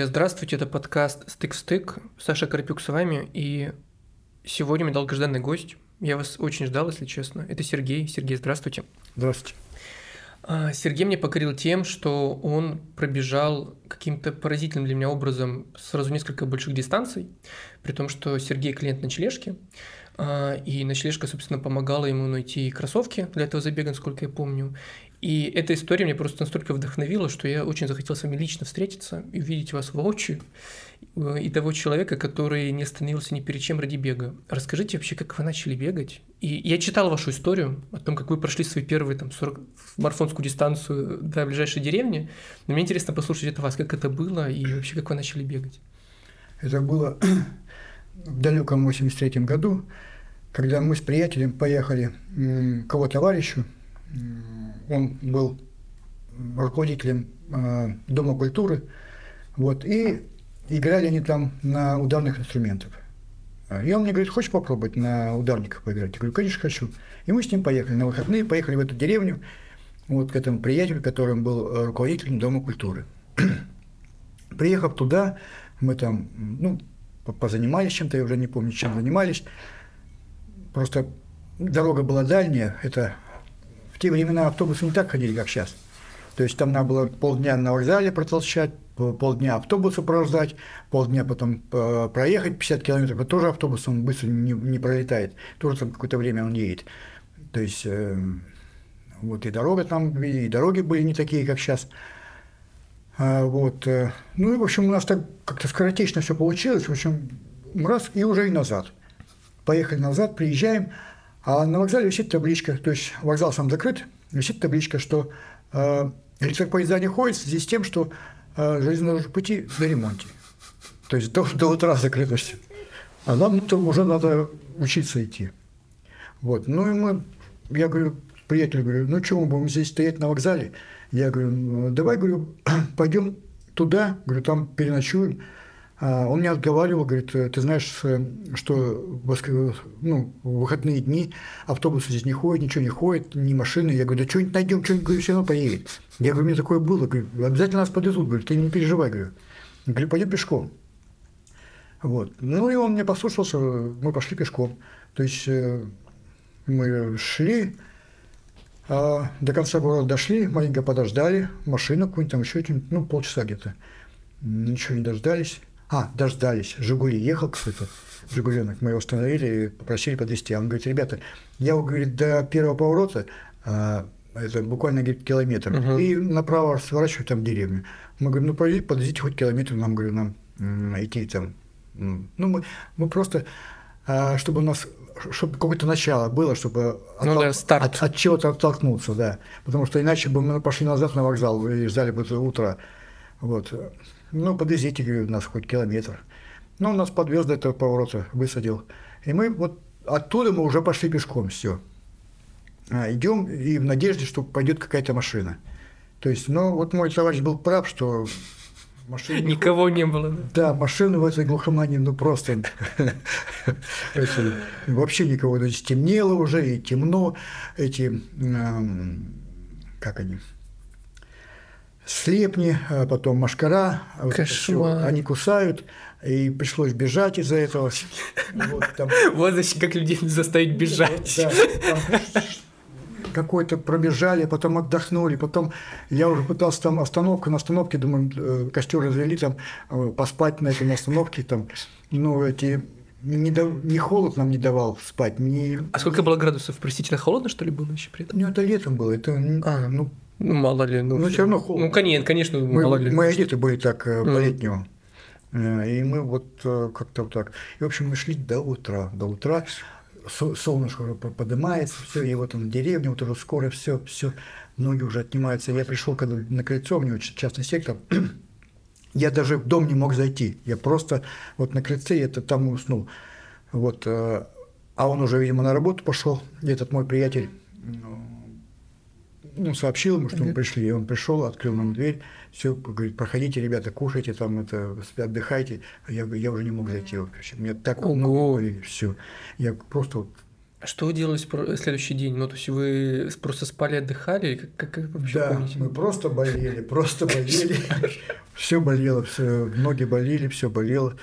Друзья, здравствуйте, это подкаст «Стык в стык». Саша Карпюк с вами, и сегодня мне долгожданный гость. Я вас очень ждал, если честно. Это Сергей. Сергей, здравствуйте. Здравствуйте. А, Сергей мне покорил тем, что он пробежал каким-то поразительным для меня образом сразу несколько больших дистанций, при том, что Сергей клиент ночлежки, а, и ночлежка, собственно, помогала ему найти кроссовки для этого забега, насколько я помню. И эта история меня просто настолько вдохновила, что я очень захотел с вами лично встретиться и увидеть вас воочию, э, и того человека, который не остановился ни перед чем ради бега. Расскажите вообще, как вы начали бегать? И я читал вашу историю о том, как вы прошли свои первые там 40 марафонскую дистанцию до ближайшей деревни. Но мне интересно послушать от вас, как это было и вообще, как вы начали бегать. Это было в далеком 83 году, когда мы с приятелем поехали к его товарищу, он был руководителем э, Дома культуры, вот, и играли они там на ударных инструментах. И он мне говорит, хочешь попробовать на ударниках поиграть? Я говорю, конечно, хочу. И мы с ним поехали на выходные, поехали в эту деревню, вот к этому приятелю, которым был руководителем Дома культуры. Приехав туда, мы там, ну, позанимались чем-то, я уже не помню, чем занимались. Просто дорога была дальняя, это те времена автобусы не так ходили, как сейчас. То есть там надо было полдня на вокзале протолчать, полдня автобуса прождать, полдня потом э, проехать 50 километров. Тоже автобус, он быстро не, не пролетает. Тоже там какое-то время он едет. То есть э, вот и дорога там, и дороги были не такие, как сейчас. А, вот. Э, ну и, в общем, у нас так как-то скоротечно все получилось. В общем, раз и уже и назад. Поехали назад, приезжаем – а на вокзале висит табличка, то есть вокзал сам закрыт, висит табличка, что э, электропоезда не ходит в связи с тем, что э, железнодорожные пути на ремонте. То есть до, до утра закрытости. А нам там уже надо учиться идти. Вот. Ну и мы, я говорю, приятель, говорю, ну что мы будем здесь стоять на вокзале? Я говорю, ну, давай, говорю, пойдем туда, говорю, там переночуем. А, он мне отговаривал, говорит, «Э, ты знаешь, э, что ну, выходные дни автобусы здесь не ходят, ничего не ходит, ни машины. Я говорю, да что-нибудь найдем, что-нибудь говорю, все равно поедет. Я говорю, мне такое было. Говорю, обязательно нас подвезут. Говорю, ты не переживай. Говорю, говорю пойдем пешком. Вот. Ну и он мне послушался, мы пошли пешком. То есть э, мы шли, а до конца города дошли, маленько подождали, машину какую-нибудь там еще, ну, полчаса где-то. Ничего не дождались. А, дождались. Жигули ехал какой-то, Жигуленок. Мы его остановили и попросили подвезти. А он говорит, ребята, я, говорит, до первого поворота, а, это буквально, говорит, километр, угу. и направо сворачиваю там деревню. Мы говорим, ну, подвезите хоть километр, нам, говорю, нам идти там. Ну, мы, мы просто, а, чтобы у нас чтобы какое-то начало было, чтобы ну, оттол... да, старт. от, от чего-то оттолкнуться, да. Потому что иначе бы мы пошли назад на вокзал и ждали бы утро. Вот. Ну, подвезите, говорю, нас хоть километр. Ну, он нас подвез до этого поворота, высадил. И мы вот оттуда мы уже пошли пешком, все. А, идем и в надежде, что пойдет какая-то машина. То есть, ну, вот мой товарищ был прав, что машины... Никого не было. Да, машины в этой глухомании, ну, просто вообще никого. То есть, темнело уже, и темно, эти, как они, слепни, а потом машкара, Кошмар. они кусают, и пришлось бежать из-за этого. Вот, там... вот зачем как людей заставить бежать. Да, какой-то пробежали, потом отдохнули, потом я уже пытался там остановка на остановке, думаю, э, костер развели, там э, поспать на этой остановке, там, ну, эти не, до, не холод нам не давал спать. Не... А сколько было градусов? Простите, холодно, что ли, было еще при этом? Ну, это летом было. Это, а. ну, ну, мало ли. Ну, ну все равно холодно. Ну, конечно, конечно мы, мало ли. Мы одеты были так э, по-летнему. Mm. И мы вот э, как-то вот так. И, в общем, мы шли до утра. До утра солнышко уже поднимается, все, и вот он деревня, вот уже скоро все, все, ноги уже отнимаются. Я пришел когда на крыльцо, у него частный сектор, я даже в дом не мог зайти. Я просто вот на крыльце, это там уснул. Вот, а он уже, видимо, на работу пошел, этот мой приятель, ну, сообщил ему, что мы пришли, и он пришел, открыл нам дверь, все, говорит, проходите, ребята, кушайте, там это, отдыхайте. Я, я уже не мог зайти вообще. Меня так Ого. все. Я просто вот А что в следующий день? Ну, то есть вы просто спали, отдыхали? Как, как, как вообще да, помните? мы просто болели, просто болели. Все болело, все, ноги болели, все болело.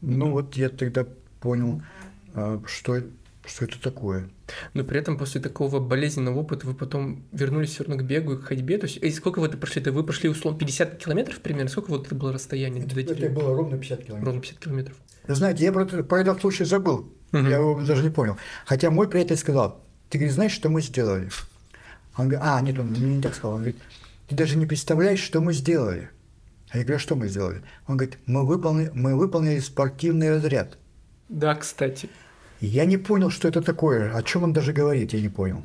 Ну вот я тогда понял, а, что, что это такое. Но при этом после такого болезненного опыта вы потом вернулись все равно к бегу и к ходьбе. То есть, и сколько вы это прошли? Это вы прошли условно 50 километров примерно? Сколько вот это было расстояние? Это, это было ровно 50 километров. Ровно 50 километров. Знаете, я про, про этот случай забыл. Угу. Я его даже не понял. Хотя мой приятель сказал, ты говоришь, знаешь, что мы сделали? Он говорит, а, нет, он мне не так сказал. Он говорит, ты даже не представляешь, что мы сделали. А я говорю, а что мы сделали? Он говорит, мы выполнили, мы выполнили спортивный разряд. Да, кстати. Я не понял, что это такое, о чем он даже говорит, я не понял.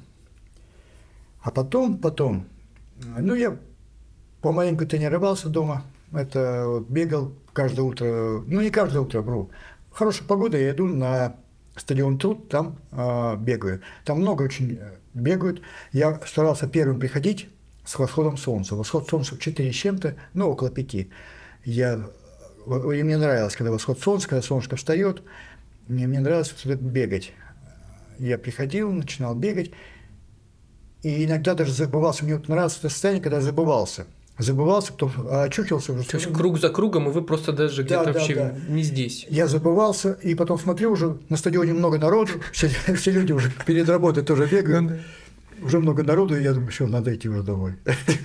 А потом, потом, ну, я помаленьку тренировался дома, это вот бегал каждое утро, ну, не каждое утро, вру. Хорошая погода, я иду на стадион Труд, там э, бегаю. Там много очень э, бегают. Я старался первым приходить с восходом солнца. Восход солнца в 4 с чем-то, ну, около 5. Я, и мне нравилось, когда восход солнца, когда солнышко встает, мне, мне нравилось бегать. Я приходил, начинал бегать, и иногда даже забывался. Мне вот нравилось это состояние, когда забывался – забывался, потом очухивался уже. То есть круг за кругом, и вы просто даже где-то да, вообще да. не здесь. Я забывался, и потом смотрю, уже на стадионе много народу, все, все люди уже перед работой тоже бегают. Уже много народу, и я думаю, все, надо идти уже домой.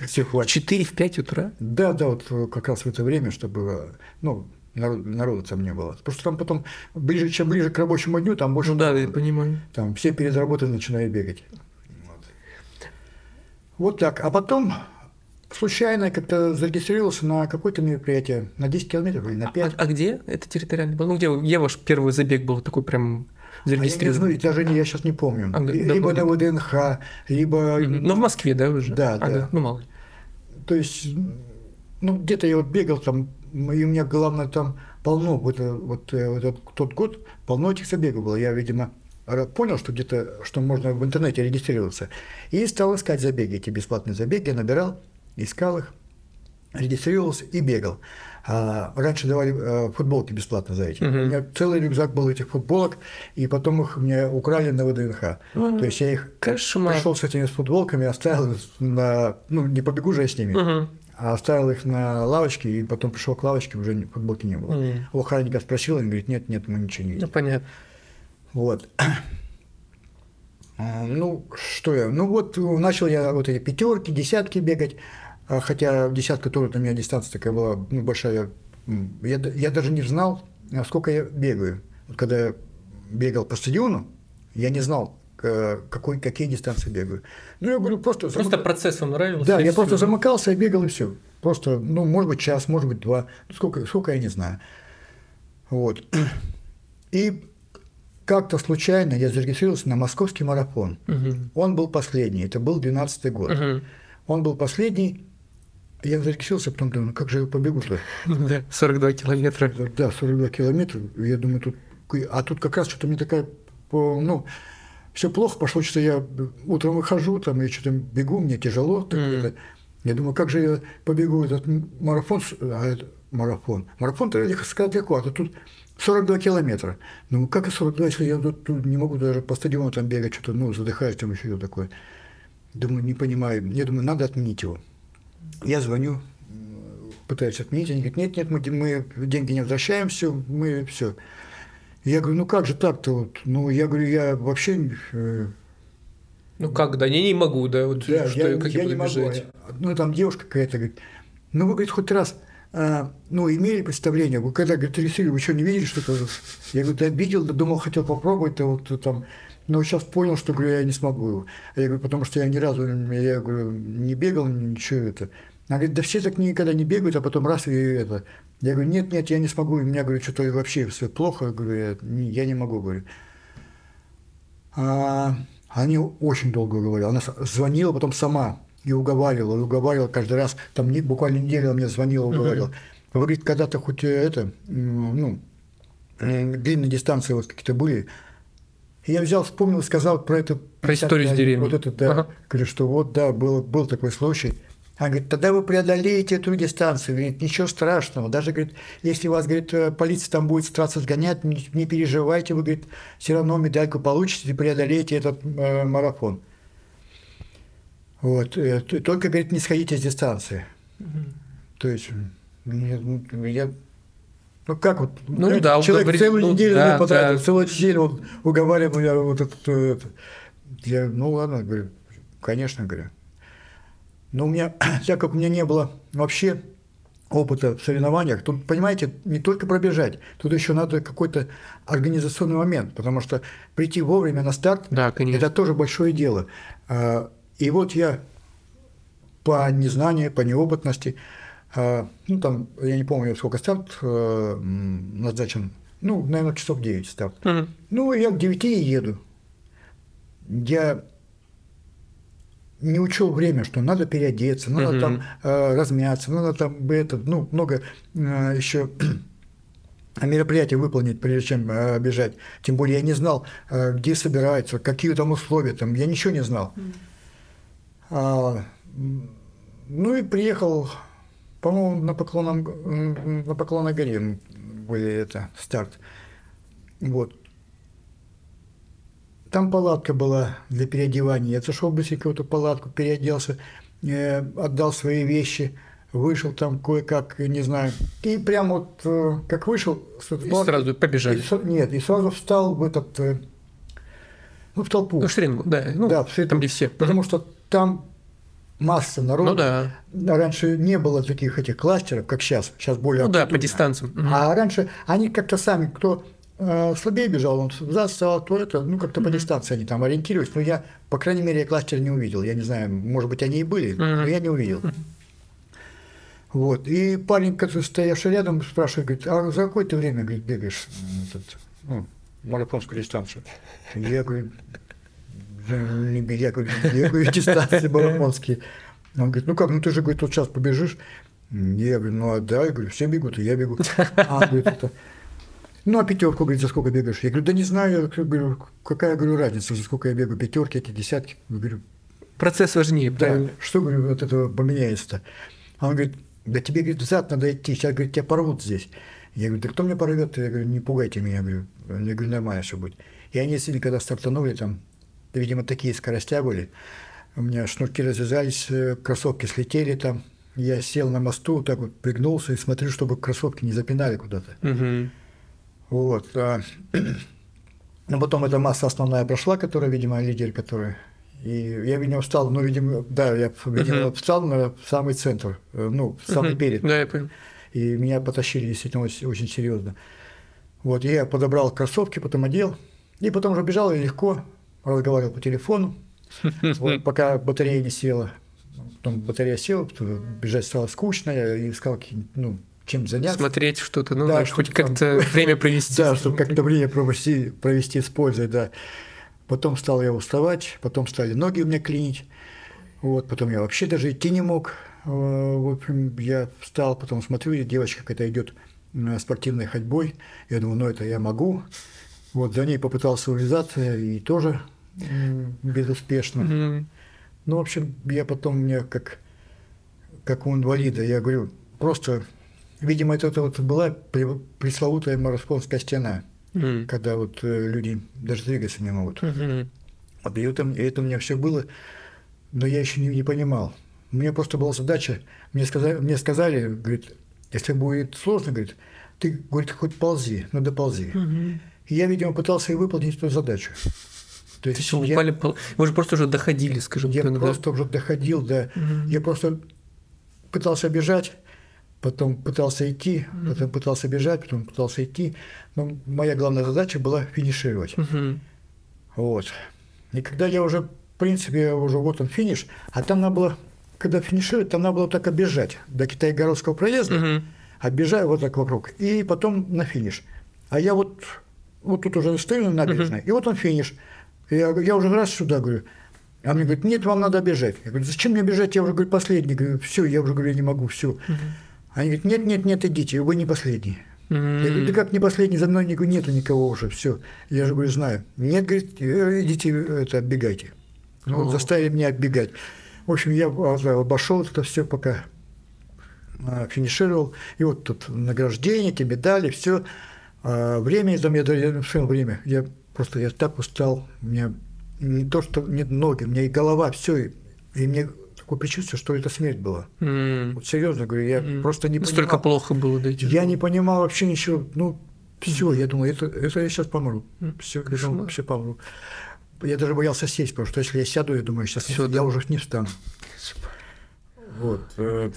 все, хватит. 4 в 5 утра? Да, да, вот как раз в это время, чтобы, ну, народ, народу там не было. Что там потом, ближе, чем ближе к рабочему дню, там больше... Ну да, я понимаю. Там все перед работой начинают бегать. Вот. вот так. А потом случайно как-то зарегистрировался на какое-то мероприятие на 10 километров или на 5. А, а где это территориально было? Ну, где, где ваш первый забег был такой прям зарегистрирован? А я, не знаю, даже я сейчас не помню. А, либо да, на ВДНХ, либо... Угу. Ну, в Москве, да, уже? Да, а, да. да. Ну, мало ли. То есть, ну, где-то я вот бегал там, и у меня, главное, там полно, вот, э, вот, э, вот этот, тот год, полно этих забегов было. Я, видимо, понял, что где-то, что можно в интернете регистрироваться. И стал искать забеги, эти бесплатные забеги, я набирал искал их, регистрировался и бегал. А раньше давали а, футболки бесплатно за эти. Uh-huh. У меня целый рюкзак был этих футболок, и потом их мне украли на ВДНХ. Uh-huh. То есть я их Кошмар. пришел с этими футболками, оставил на. Ну, не побегу же я с ними. Uh-huh. А оставил их на лавочке, и потом пришел к лавочке, уже футболки не было. Uh-huh. У охранника спросил, он говорит, нет, нет, мы ничего не видим. Ну, понятно. Вот. А, ну, что я? Ну, вот начал я вот эти пятерки, десятки бегать. А хотя десятка тоже у меня дистанция такая была ну, большая. Я, я даже не знал, сколько я бегаю. Когда я бегал по стадиону, я не знал, какой, какие дистанции бегаю. Ну, я говорю, просто... Просто замык... процесс вам нравился? Да, я просто замыкался, я бегал и все. Просто, ну, может быть, час, может быть, два. Ну, сколько, сколько я не знаю. Вот. И как-то случайно я зарегистрировался на московский марафон. Угу. Он был последний, это был 12 год. Угу. Он был последний, я зарегистрировался, потом думаю, ну как же я побегу-то? Да, 42 километра. Да, 42 километра. Я думаю, тут... А тут как раз что-то мне такая... Ну, все плохо пошло, что я утром выхожу, там, я что-то бегу, мне тяжело. Mm. Я думаю, как же я побегу этот марафон, а это, марафон. Марафон-то сказать легко, а тут 42 километра. Ну, как и 42, если я тут, тут не могу даже по стадиону там бегать, что-то, ну, задыхаюсь там еще такое. Думаю, не понимаю. Я думаю, надо отменить его. Я звоню, пытаюсь отменить, они говорят, нет, нет, мы, мы деньги не возвращаем, все, мы все. Я говорю, ну как же так-то вот? Ну, я говорю, я вообще... Э, ну как, да, я не могу, да, вот да, что, я, как я, я не могу. Бежать? Ну, там девушка какая-то говорит, ну, вы, говорит, хоть раз, а, ну, имели представление, вы когда, говорит, рисили, вы что, не видели что-то? Я говорю, да, видел, да, думал, хотел попробовать, да, вот там, но сейчас понял, что, говорю, я не смогу. Я говорю, потому что я ни разу, я говорю, не бегал, ничего это. Она говорит, да все так никогда не бегают, а потом раз и это. Я говорю, нет, нет, я не смогу. У меня, говорю, что-то вообще все плохо. Я говорю, я не, я не могу, говорю. А, они очень долго говорили. Она звонила потом сама и уговаривала, и уговаривала каждый раз. Там буквально неделю мне звонила, уговаривала. Uh-huh. Говорит, когда-то хоть это, ну, длинные дистанции вот какие-то были, и я взял, вспомнил, сказал про это. Про историю с деревней. Вот это, да. Ага. Говорю, что вот, да, был, был такой случай. Она говорит, тогда вы преодолеете эту дистанцию. Говорит, ничего страшного. Даже, говорит, если вас, говорит, э, полиция там будет стараться сгонять, не, не переживайте, вы, говорит, все равно медальку получите и преодолеете этот э, марафон. Вот. Э, только, говорит, не сходите с дистанции. Угу. То есть, ну, я ну как вот? Ну да, человек говорит, целую ну, неделю да, потратил, да. целую неделю он уговаривал меня вот это, это. Я, ну ладно, говорю, конечно, говорю. Но у меня, так как у меня не было вообще опыта в соревнованиях, тут, понимаете, не только пробежать, тут еще надо какой-то организационный момент, потому что прийти вовремя на старт, да, это тоже большое дело. А, и вот я по незнанию, по неопытности, а, ну там, я не помню, сколько старт э, назначен, ну, наверное, часов 9 старт. Угу. Ну, я к 9 еду. Я не учел время, что надо переодеться, надо uh-huh. там э, размяться, надо там это, ну, много э, еще мероприятий выполнить, прежде чем э, бежать. Тем более я не знал, э, где собираются, какие там условия, там, я ничего не знал. Uh-huh. А, ну и приехал, по-моему, на Поклонном, на Поклонной горе были это, старт. Вот. Там палатка была для переодевания. Я зашел быстренько в эту палатку, переоделся, э, отдал свои вещи, вышел там кое-как, не знаю. И прямо вот э, как вышел... И сразу побежали. И, нет, и сразу встал в этот... Э, ну, в толпу. Ну, в шеренгу, да. Ну, да, в там, где все. Потому что там масса народу. Ну да. Раньше не было таких этих кластеров, как сейчас. Сейчас более. Ну да, по дистанциям. А раньше они как-то сами, кто слабее бежал, он застал, то это, ну как-то по дистанции они там ориентировались. Но я, по крайней мере, кластер не увидел. Я не знаю, может быть, они и были, но я не увидел. Вот. И парень, который стоявший рядом, спрашивает, говорит, а за какое ты время говорит, бегаешь этот, ну, марафонскую дистанцию? Я говорю, я говорю, я говорю, дистанции марафонские. Он говорит, ну как, ну ты же, говорит, вот сейчас побежишь. Я говорю, ну а да, я говорю, все бегут, и я бегу. А, говорит, это... Ну, а пятерку, говорит, за сколько бегаешь? Я говорю, да не знаю, я говорю, какая, говорю, разница, за сколько я бегаю, пятерки, эти десятки. Я говорю, Процесс важнее, да, правильно? что, говорю, от этого поменяется-то? А он говорит, да тебе, говорит, взад надо идти, сейчас, говорит, тебя порвут здесь. Я говорю, да кто меня порвет? Я говорю, не пугайте меня, я говорю, я говорю, нормально все будет. И они, когда стартанули, там, видимо, такие скоростя были, у меня шнурки развязались, кроссовки слетели там, я сел на мосту, так вот пригнулся и смотрю, чтобы кроссовки не запинали куда-то. Угу. Вот. А, но потом эта масса основная прошла, которая, видимо, лидер, который... И я, видимо, встал, ну, видимо, да, я, видимо, uh-huh. встал на самый центр, ну, в самый uh-huh. перед. Да, я понял. И меня потащили действительно очень, очень серьезно. Вот, я подобрал кроссовки, потом одел, и потом уже бежал и легко разговаривал по телефону, вот, пока батарея не села. Потом батарея села, бежать стало скучно, я искал, ну, чем заняться. Смотреть что-то, ну, Да, хоть как-то время провести. Да, чтобы как-то время провести, провести с пользой, да. Потом стал я уставать, потом стали ноги у меня клинить. Вот, потом я вообще даже идти не мог. Э, В общем, я встал, потом смотрю, девочка какая-то идет спортивной ходьбой. Я думаю, ну это я могу. Вот за ней попытался увязаться и тоже безуспешно. Мгм. Ну, в общем, я потом мне как, как у инвалида, я говорю, просто, видимо, это, это вот была пресловутая марафонская стена, Мгм. когда вот э, люди даже двигаться не могут. Вот и это, и это у меня все было, но я еще не, не понимал. У меня просто была задача, мне сказали, мне сказали, говорит, если будет сложно, говорит, ты, говорит, хоть ползи, ну доползи. Мгм. И я, видимо, пытался и выполнить эту задачу. То есть вы я, упали Вы же просто уже доходили, скажем я так. да? просто уже доходил до... Мгм. Я просто пытался бежать, потом пытался идти, потом пытался бежать, потом пытался идти. Но моя главная задача была финишировать. Мгм. Вот. И когда я уже, в принципе, уже вот он финиш, а там надо было, когда финишировать, там надо было так оббежать до Китайгородского проезда, Мгм. оббежаю вот так вокруг, и потом на финиш. А я вот, вот тут уже стою на набережной, и вот он финиш. Я, я уже раз сюда говорю, а мне говорит, нет, вам надо бежать. Я говорю, зачем мне бежать? Я уже говорю, последний. Говорю, все, я уже говорю, я не могу, все. Они говорят, нет, нет, нет, идите, вы не последний. Я говорю, да как не последний, за мной никого нету никого уже, все. Я же говорю, знаю. Нет, говорит, «э, идите, это, отбегайте. Ну, вот О. заставили меня отбегать. В общем, я обошел это все, пока а, финишировал. И вот тут награждение, эти медали, все. А время, там я решил время. Я просто я так устал. У меня не то, что нет ноги, у меня и голова, все. И, и мне такое предчувствие, что это смерть была. Mm. Вот серьезно говорю, я mm. просто не понимал. плохо было, да? Я не понимал вообще ничего. Ну, все, я думаю, это, это я сейчас помру. Все, я думаю, все помру. Я даже боялся сесть, потому что если я сяду, я думаю, сейчас Всё, я да. уже не встану. Вот. Э,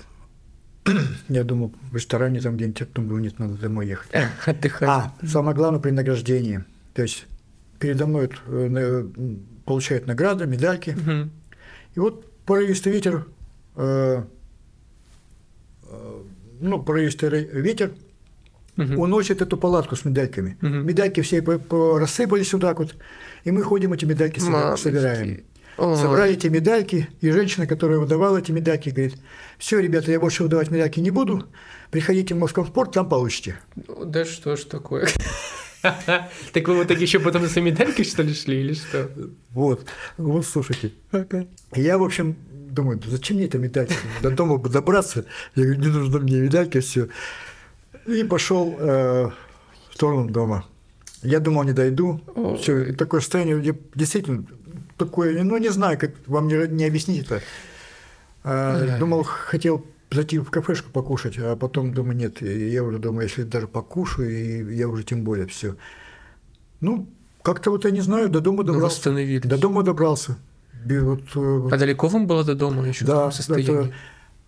я думал, в ресторане там где-нибудь, потом думаю, нет, надо домой ехать. Отдыхать. А, самое главное при награждении. То есть передо мной э, получают награды, медальки. Угу. И вот порывистый ветер, э, э, ну, порывистый ветер угу. уносит эту палатку с медальками. Угу. Медальки все рассыпались вот так вот, и мы ходим эти медальки Мамочки. собираем. Ой. Собрали эти медальки, и женщина, которая выдавала эти медальки, говорит, все, ребята, я больше выдавать медальки не буду, приходите в Москва спорт, там получите. Да что ж такое? Так вы в итоге еще потом за медалькой, что ли, шли, или что? Вот, вот слушайте. Я, в общем, думаю, зачем мне эта медалька? До дома бы добраться. Я говорю, не нужно мне медалька, все. И пошел э, в сторону дома. Я думал, не дойду. Все, такое состояние, я действительно такое, ну, не знаю, как вам не, не объяснить это. А, думал, хотел зайти в кафешку покушать, а потом думаю, нет, я уже думаю, если даже покушаю, я уже тем более все. Ну, как-то вот я не знаю, до дома добрался. До дома добрался. Вот, э, а далеко вам было до дома еще да, в Это,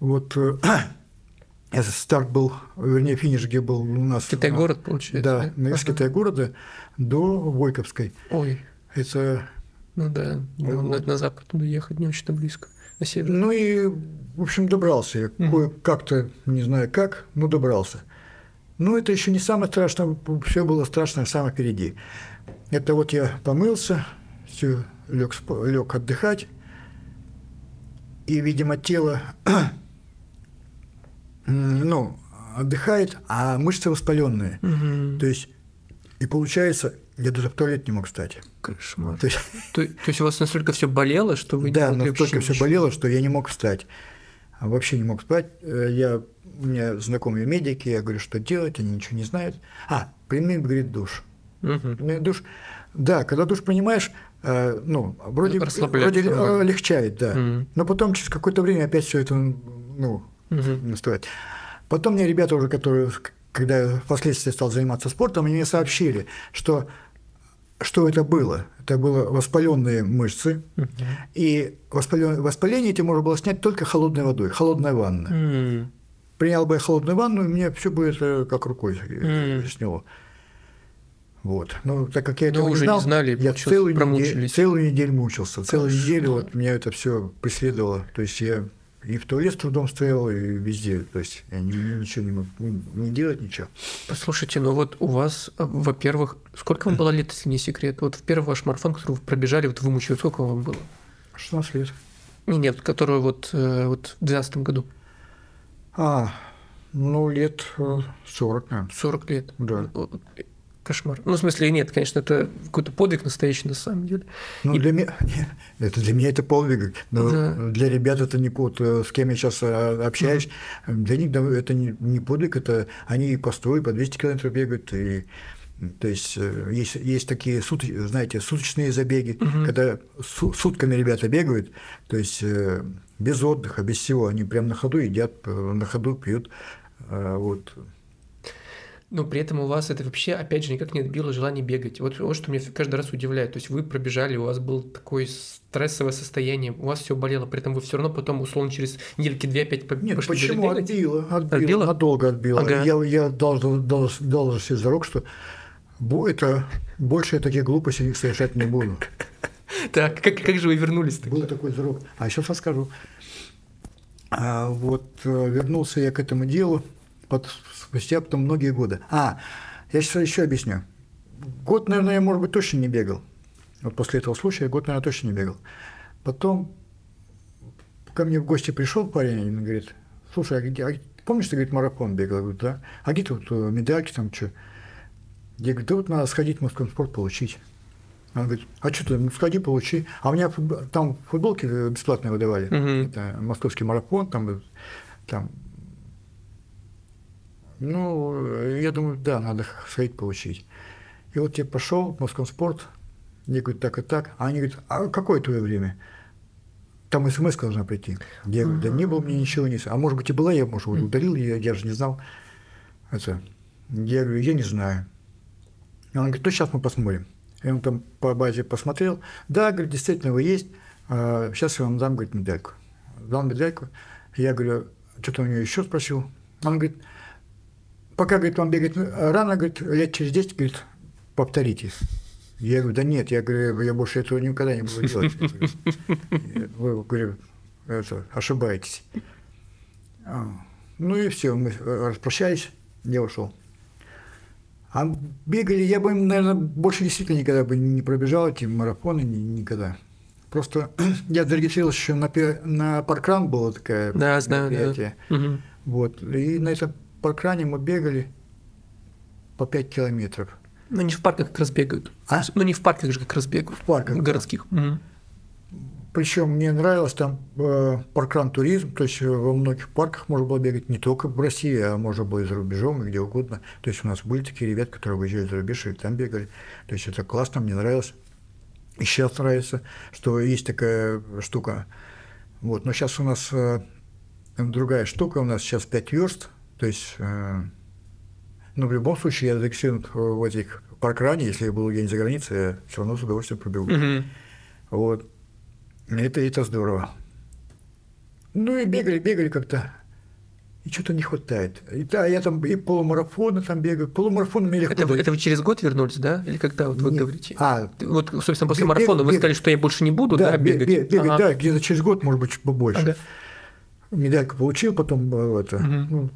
вот э, это старт был, вернее, финиш, где был у нас. Китай-город, получается. Да, да? из Китай-города до Войковской. Ой. Это ну да, вот. на запад туда ехать не очень-то близко, на север. Ну и, в общем, добрался я. Угу. Как-то, не знаю как, но добрался. Ну, это еще не самое страшное, все было страшное самое впереди. Это вот я помылся, все, лег, лег отдыхать, и, видимо, тело, ну, отдыхает, а мышцы воспаленные. Угу. То есть, и получается, я даже в туалет не мог встать. Кошмар. То есть, то, то есть у вас настолько все болело, что вы да, не могли настолько все болело, что я не мог встать. А вообще не мог спать. Э, я, у меня знакомые медики, я говорю, что делать, они ничего не знают. А, прими, говорит, душ. Угу. Душ. Да, когда душ принимаешь, э, ну, вроде, вроде э, легчает, да. Угу. Но потом через какое-то время опять все это, ну, угу. наступает. Потом мне ребята уже, которые, когда я впоследствии стал заниматься спортом, они мне сообщили, что что это было? Это было воспаленные мышцы, uh-huh. и воспаление, воспаление эти можно было снять только холодной водой, холодная ванна. Uh-huh. Принял бы я холодную ванну, и мне все будет э, как рукой uh-huh. сняло. Вот. Но так как я этого уже не знал, не знали, я целую неделю, целую неделю мучился. Целую неделю вот меня это все преследовало. То есть я и в туалет с трудом стоял, и везде. То есть я ничего не мог не делать, ничего. Послушайте, ну вот у вас, во-первых, сколько вам было лет, если не секрет? Вот в первый ваш марафон, который вы пробежали, вот вымучили, сколько вам было? 16 лет. Нет, который вот, э, вот в 2012 году. А, ну, лет 40, э, наверное. 40 лет? Да кошмар. Ну, в смысле, нет, конечно, это какой-то подвиг настоящий на самом деле. Ну, и... для меня, это для меня это подвиг, но да. для ребят это не под, с кем я сейчас э, общаюсь, mm-hmm. для них это не, подвиг, это они по 100 по 200 километров бегают, и то есть э, есть, есть такие, сут, знаете, суточные забеги, угу. когда сутками ребята бегают, то есть э, без отдыха, без всего, они прям на ходу едят, на ходу пьют, вот но при этом у вас это вообще, опять же, никак не отбило желание бегать. Вот, вот что меня каждый раз удивляет. То есть вы пробежали, у вас было такое стрессовое состояние, у вас все болело, при этом вы все равно потом, условно, через недельки две опять пошли Нет, почему бегать? отбило? Отбило, отбило? надолго отбило. Ага. Я, я дал, дал, дал себе зарок, что это, больше я таких глупостей совершать не буду. Так, как, как же вы вернулись? Был такой зарок. А сейчас расскажу. А, вот э, вернулся я к этому делу под, спустя потом многие годы. А, я сейчас еще объясню. Год, наверное, я, может быть, точно не бегал. Вот после этого случая год, наверное, точно не бегал. Потом ко мне в гости пришел парень, и говорит, слушай, а где, а, помнишь, ты, говорит, марафон бегал? Я говорю, да. А где тут э, медальки там, что? Я говорю, да вот надо сходить в Москву спорт получить. Он говорит, а что ты, ну сходи, получи. А у меня там футболки бесплатно выдавали. Мгм. Это московский марафон, там, там. Ну, я думаю, да, надо сходить получить. И вот я пошел в Москомспорт, мне говорят, так и так. А они говорят, а какое твое время? Там смс должна прийти. Я говорю, да не было мне ничего не... А может быть и была, я, может, удалил ее, я же не знал. Это, я говорю, я не знаю. И он говорит, ну сейчас мы посмотрим. И он там по базе посмотрел. Да, говорит, действительно, вы есть. сейчас я вам дам, говорит, медальку. Дал медальку. Я говорю, что-то у него еще спросил. Он говорит, пока, говорит, вам бегать рано, говорит, лет через 10, говорит, повторите. Я говорю, да нет, я говорю, я больше этого никогда не буду делать. Вы, говорю, это, ошибаетесь. А, Ну и все, мы распрощались, я ушел. А бегали, я бы, наверное, больше действительно никогда бы не пробежал эти марафоны, ни- никогда. Просто я зарегистрировался еще на, на паркран было такое Да, знаю, да. Вот. И на этом паркране мы бегали по 5 километров. Ну, не в парках как раз бегают. А? Ну, не в парках же как раз бегают. В парках, да. Городских. Мгм. Причем мне нравилось там э, паркран туризм, то есть э, во многих парках можно было бегать не только в России, а можно было и за рубежом, и где угодно. То есть у нас были такие ребята, которые выезжали за рубеж и там бегали. То есть это классно, мне нравилось. И сейчас нравится, что есть такая штука. Вот. Но сейчас у нас э, другая штука, у нас сейчас 5 верст, то есть э, но в любом случае я зарегистрирован в этих паркране, если я был где-нибудь за границей, я все равно с удовольствием пробегу. Мгм. Вот. Это, это здорово. Ну и бегали, бегали как-то. И что-то не хватает. И, да, я там и полумарафоны там бегаю. Полумарафон мне легко Это, вы- дается. это вы через год вернулись, да? Или когда вот вы Нет. говорите? А, Вот, собственно, после Бег- марафона вы бег- сказали, что я больше не буду, да, да, бе- бегать? бе- бегать, Ага. да, где-то через год, может быть, побольше. Ага. Медальку получил, потом э, это, Мгм. ну,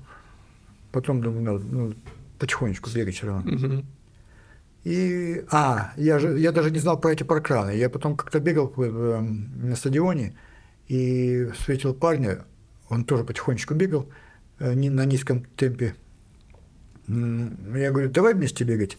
потом думаю, надо ну, потихонечку бегать все равно. И, а, я, же, я даже не знал про эти паркраны. Я потом как-то бегал в, на стадионе и встретил парня, он тоже потихонечку бегал э, не на низком темпе. Я говорю, давай вместе бегать.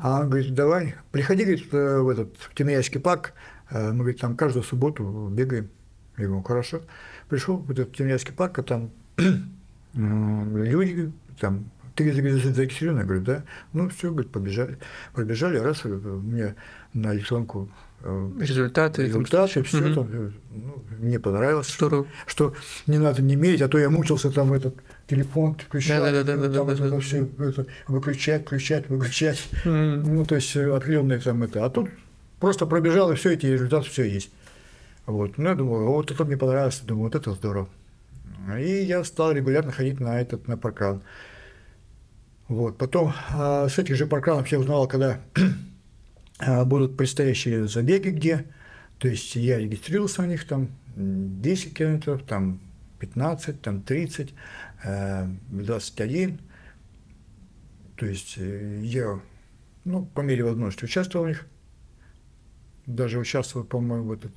А он говорит, давай, приходи говорит, э, в этот в Тимиряйский парк, Э, мы говорит, там каждую субботу бегаем. Я говорю, хорошо. Пришел в этот Тимиряйский парк, а там люди, там, ты зарегистрирован? Я говорю, да. Ну, все, говорит, побежали. Пробежали, раз, э, мне на электронку э, Результаты. результаты, все Мгм. там, э, ну, мне понравилось, что, Здорово. что не надо не мерить, а то я мучился там этот телефон включать, Да-да-да-да-да-да-да. там это всё, это, выключать, включать, выключать. М. Ну, то есть определенные там это. А тут просто пробежал, и все, эти результаты все есть. Вот. Ну, я думаю, вот это мне понравилось, думаю, вот это здорово. И я стал регулярно ходить на этот, на паркран. Вот. Потом а, с этих же паркранов я узнал, когда а, будут предстоящие забеги где. То есть я регистрировался на них там м, 10 километров, там 15, там 30, э, 21. То есть э, я, ну, по мере возможности участвовал в них. Даже участвовал, по-моему, в этот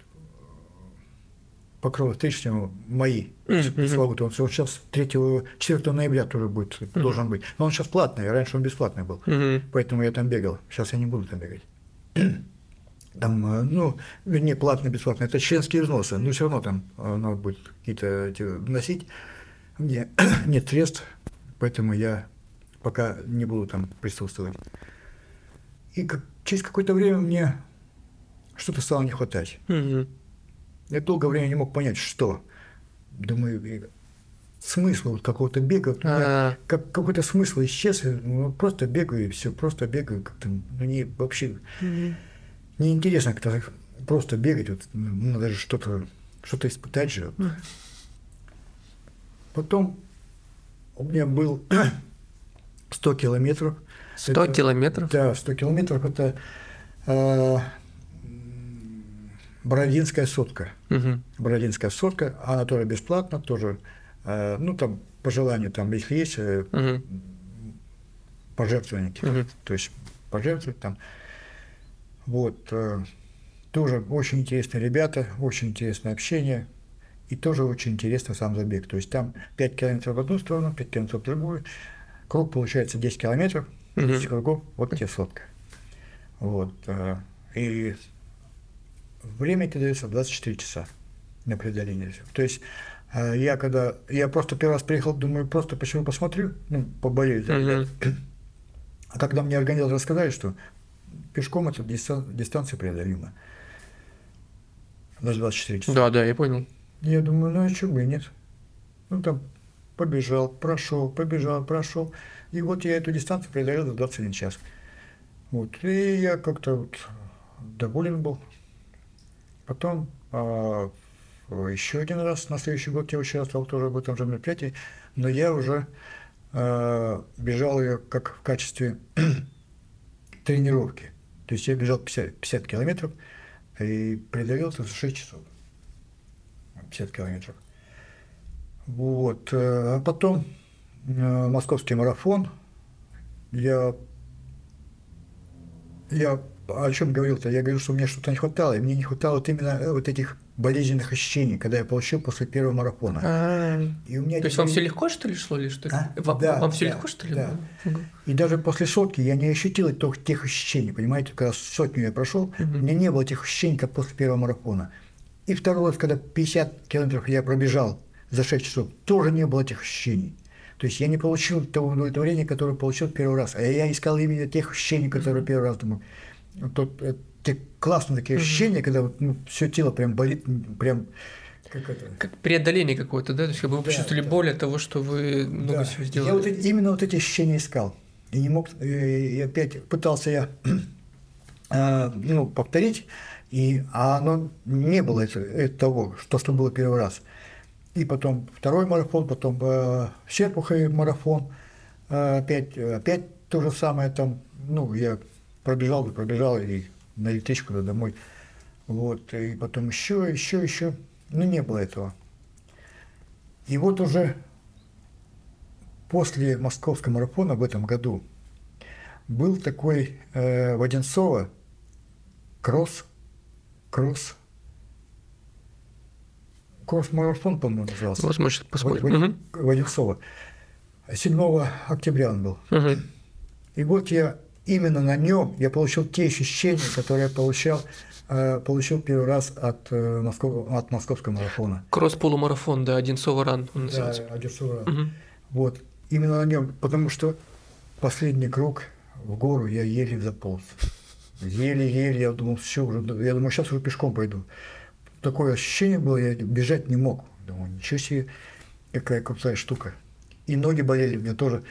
покров встречного мои. Славут. Он сейчас 3 4 ноября тоже будет, должен быть. Но он сейчас платный, раньше он бесплатный был. Мгм. Поэтому я там бегал. Сейчас я не буду там бегать. Там, э, ну, вернее, платно, бесплатно. Это членские взносы. Но все равно там э, надо будет какие-то эти вносить. Мне нет средств, поэтому я пока не буду там присутствовать. И как- через какое-то время мне что-то стало не хватать. Мгм. Я долгое время не мог понять, что. Думаю, смысл вот какого-то бега, вот у меня А, как, какой-то смысл исчез, ну, просто бегаю и все, просто бегаю, как-то, ну, не, вообще мгм. неинтересно как-то просто бегать, вот, ну, надо же что-то, что-то испытать же. вот. Потом у меня был 100 километров. 100 Это- километров? Да, 100 километров это э, Бородинская сотка. Мгм. Бородинская сотка, она тоже бесплатно, тоже, э, ну там по желанию, там, если есть э, Мгм. пожертвования, какие-то, Мгм. то есть пожертвовать там. Вот, э, тоже очень интересные ребята, очень интересное общение, и тоже очень интересно сам забег. То есть там 5 километров в одну сторону, 5 километров в другую, круг получается 10 километров, 10 Мгм. кругов, вот тебе сотка. Вот, э, И время тебе дается 24 часа на преодоление. То есть э, я когда, я просто первый раз приехал, думаю, просто почему посмотрю, ну, поболею за ребят. А когда мне организаторы сказали, что пешком эта дистанция преодолима. Даже 24 часа. Да, да, я понял. Я думаю, ну а что бы и нет. Ну там побежал, прошел, побежал, прошел. И вот я эту дистанцию преодолел за 21 час. Вот. И я как-то вот доволен был. Потом а, еще один раз на следующий год я участвовал тоже в этом же мероприятии, но я уже а, бежал ее как в качестве тренировки. То есть я бежал 50, 50 километров и преодолел это за 6 часов. 50 километров. Вот. Э, а потом э, московский марафон. Я, я о чем говорил-то? Я говорил, что мне что-то не хватало, и мне не хватало вот именно вот этих болезненных ощущений, когда я получил после первого марафона. А-а-а. И у меня То есть вам все легко, что ли, шло? Или что? А? Вам, да, вам все да, легко, что ли? Да. Угу. И даже после сотки я не ощутил тех, тех ощущений, понимаете? Когда сотню я прошел, угу. у меня не было тех ощущений, как после первого марафона. И второй раз, когда 50 километров я пробежал за 6 часов, тоже не было этих ощущений. То есть я не получил того удовлетворения, которое получил первый раз. А я искал именно тех ощущений, которые первый раз думал. Тут э, те классные такие ощущения, когда вот, ну, все тело прям болит, прям как это? Как преодоление какое-то, да? То есть как бы вы да, почувствовали да. боль от того, что вы много да. всего сделали. Я вот именно вот эти ощущения искал. И не мог, и опять пытался я э, ну, повторить, и, а оно не было это, это того, что, что было первый раз. И потом второй марафон, потом э, Серпуховый марафон, э, опять, опять то же самое там, ну, я пробежал, пробежал и на электричку да, домой. Вот, и потом еще, еще, еще. Ну, не было этого. И вот уже после московского марафона в этом году был такой э, в Одинцово кросс кросс. Кросс-марафон, по-моему, назывался. Вот мы сейчас посмотрим. В, в, Одинцово. 7 октября он был. Угу. И вот я именно на нем я получил те ощущения, которые я получал, э, получил первый раз от, э, Москов, от московского марафона. Кросс-полумарафон, да, Одинцово ран он называется. Да, Одинцово ран. Угу. Вот, именно на нем, потому что последний круг в гору я еле заполз. Еле-еле, я думал, все, уже, я думаю, сейчас уже пешком пойду. Такое ощущение было, я бежать не мог. Думаю, ничего себе, какая крутая штука. И ноги болели мне тоже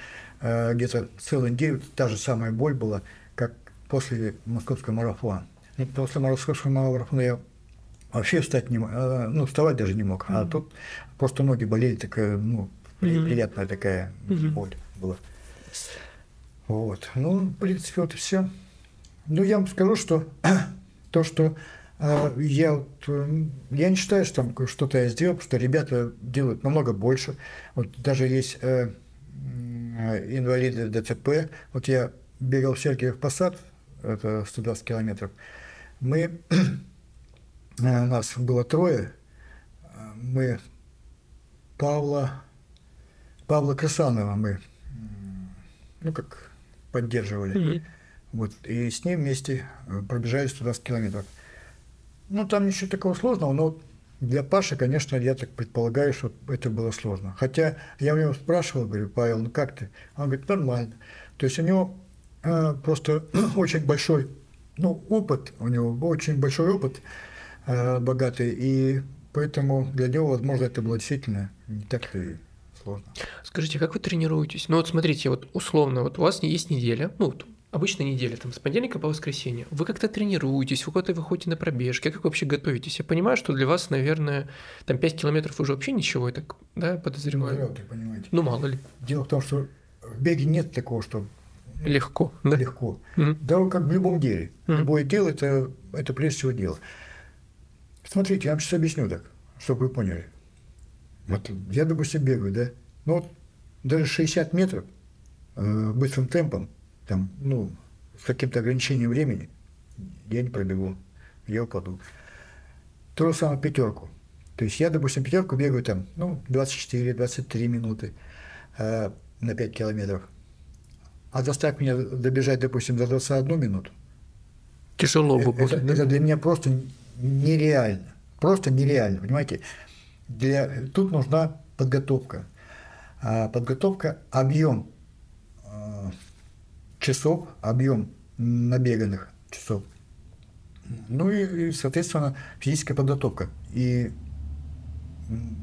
где-то целый день, та же самая боль была, как после московского марафона. И после московского марафона я вообще встать не мог, э, ну, вставать даже не мог. Mm-hmm. А тут просто ноги болели, такая, ну, mm-hmm. приятная такая mm-hmm. боль была. Вот. Ну, в принципе, вот и все. Ну, я вам скажу, что то, что э, я, вот, э, я не считаю, что там что-то я сделал, потому что ребята делают намного больше. Вот даже есть э, инвалиды ДЦП. Вот я бегал в Сергиев Посад, это 120 километров. Мы, э, нас было трое, мы Павла, Павла Красанова мы, ну, как поддерживали. Mm-hmm. Вот, и с ним вместе э, пробежали 120 километров. Ну, там ничего такого сложного, но для Паши, конечно, я так предполагаю, что это было сложно. Хотя я у него спрашивал, говорю, Павел, ну как ты? Он говорит, нормально. То есть у него э, просто очень большой ну, опыт, у него очень большой опыт э, богатый, и поэтому для него, возможно, это было действительно не так и сложно. Скажите, как вы тренируетесь? Ну вот смотрите, вот условно, вот у вас есть неделя, ну вот обычная неделя, там, с понедельника по воскресенье, вы как-то тренируетесь, вы куда-то выходите на пробежки, как вы вообще готовитесь? Я понимаю, что для вас, наверное, там 5 километров уже вообще ничего, я так, да, подозреваю? Ну, так понимаете. Ну, мало ли. Дело в том, что в беге нет такого, что Легко, да? Легко. Угу. Да, как в любом деле. Угу. Любое дело это, это прежде всего дело. Смотрите, я вам сейчас объясню так, чтобы вы поняли. Вот я, допустим, бегаю, да? Ну вот даже 60 метров э, быстрым темпом там, ну, с каким-то ограничением времени я не пробегу, я упаду. То же самое пятерку. То есть я, допустим, пятерку бегаю там, ну, 24-23 минуты э, на 5 километров. А заставь меня добежать, допустим, за 21 минуту, Тяжело бы будет. Это, это для меня просто нереально. Просто нереально, понимаете? Для, тут нужна подготовка. А подготовка, объем часов, объем набеганных часов. Ну и, и, соответственно, физическая подготовка. И